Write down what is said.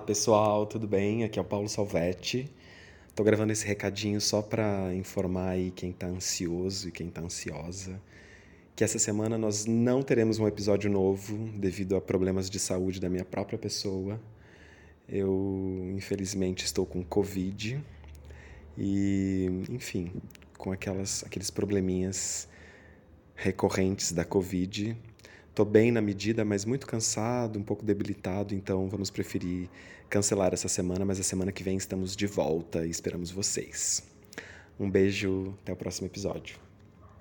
pessoal, tudo bem? Aqui é o Paulo Salvetti. Tô gravando esse recadinho só para informar aí quem tá ansioso e quem tá ansiosa que essa semana nós não teremos um episódio novo devido a problemas de saúde da minha própria pessoa. Eu, infelizmente, estou com Covid e, enfim, com aquelas, aqueles probleminhas recorrentes da Covid Tô bem na medida, mas muito cansado, um pouco debilitado, então vamos preferir cancelar essa semana, mas a semana que vem estamos de volta e esperamos vocês. Um beijo, até o próximo episódio.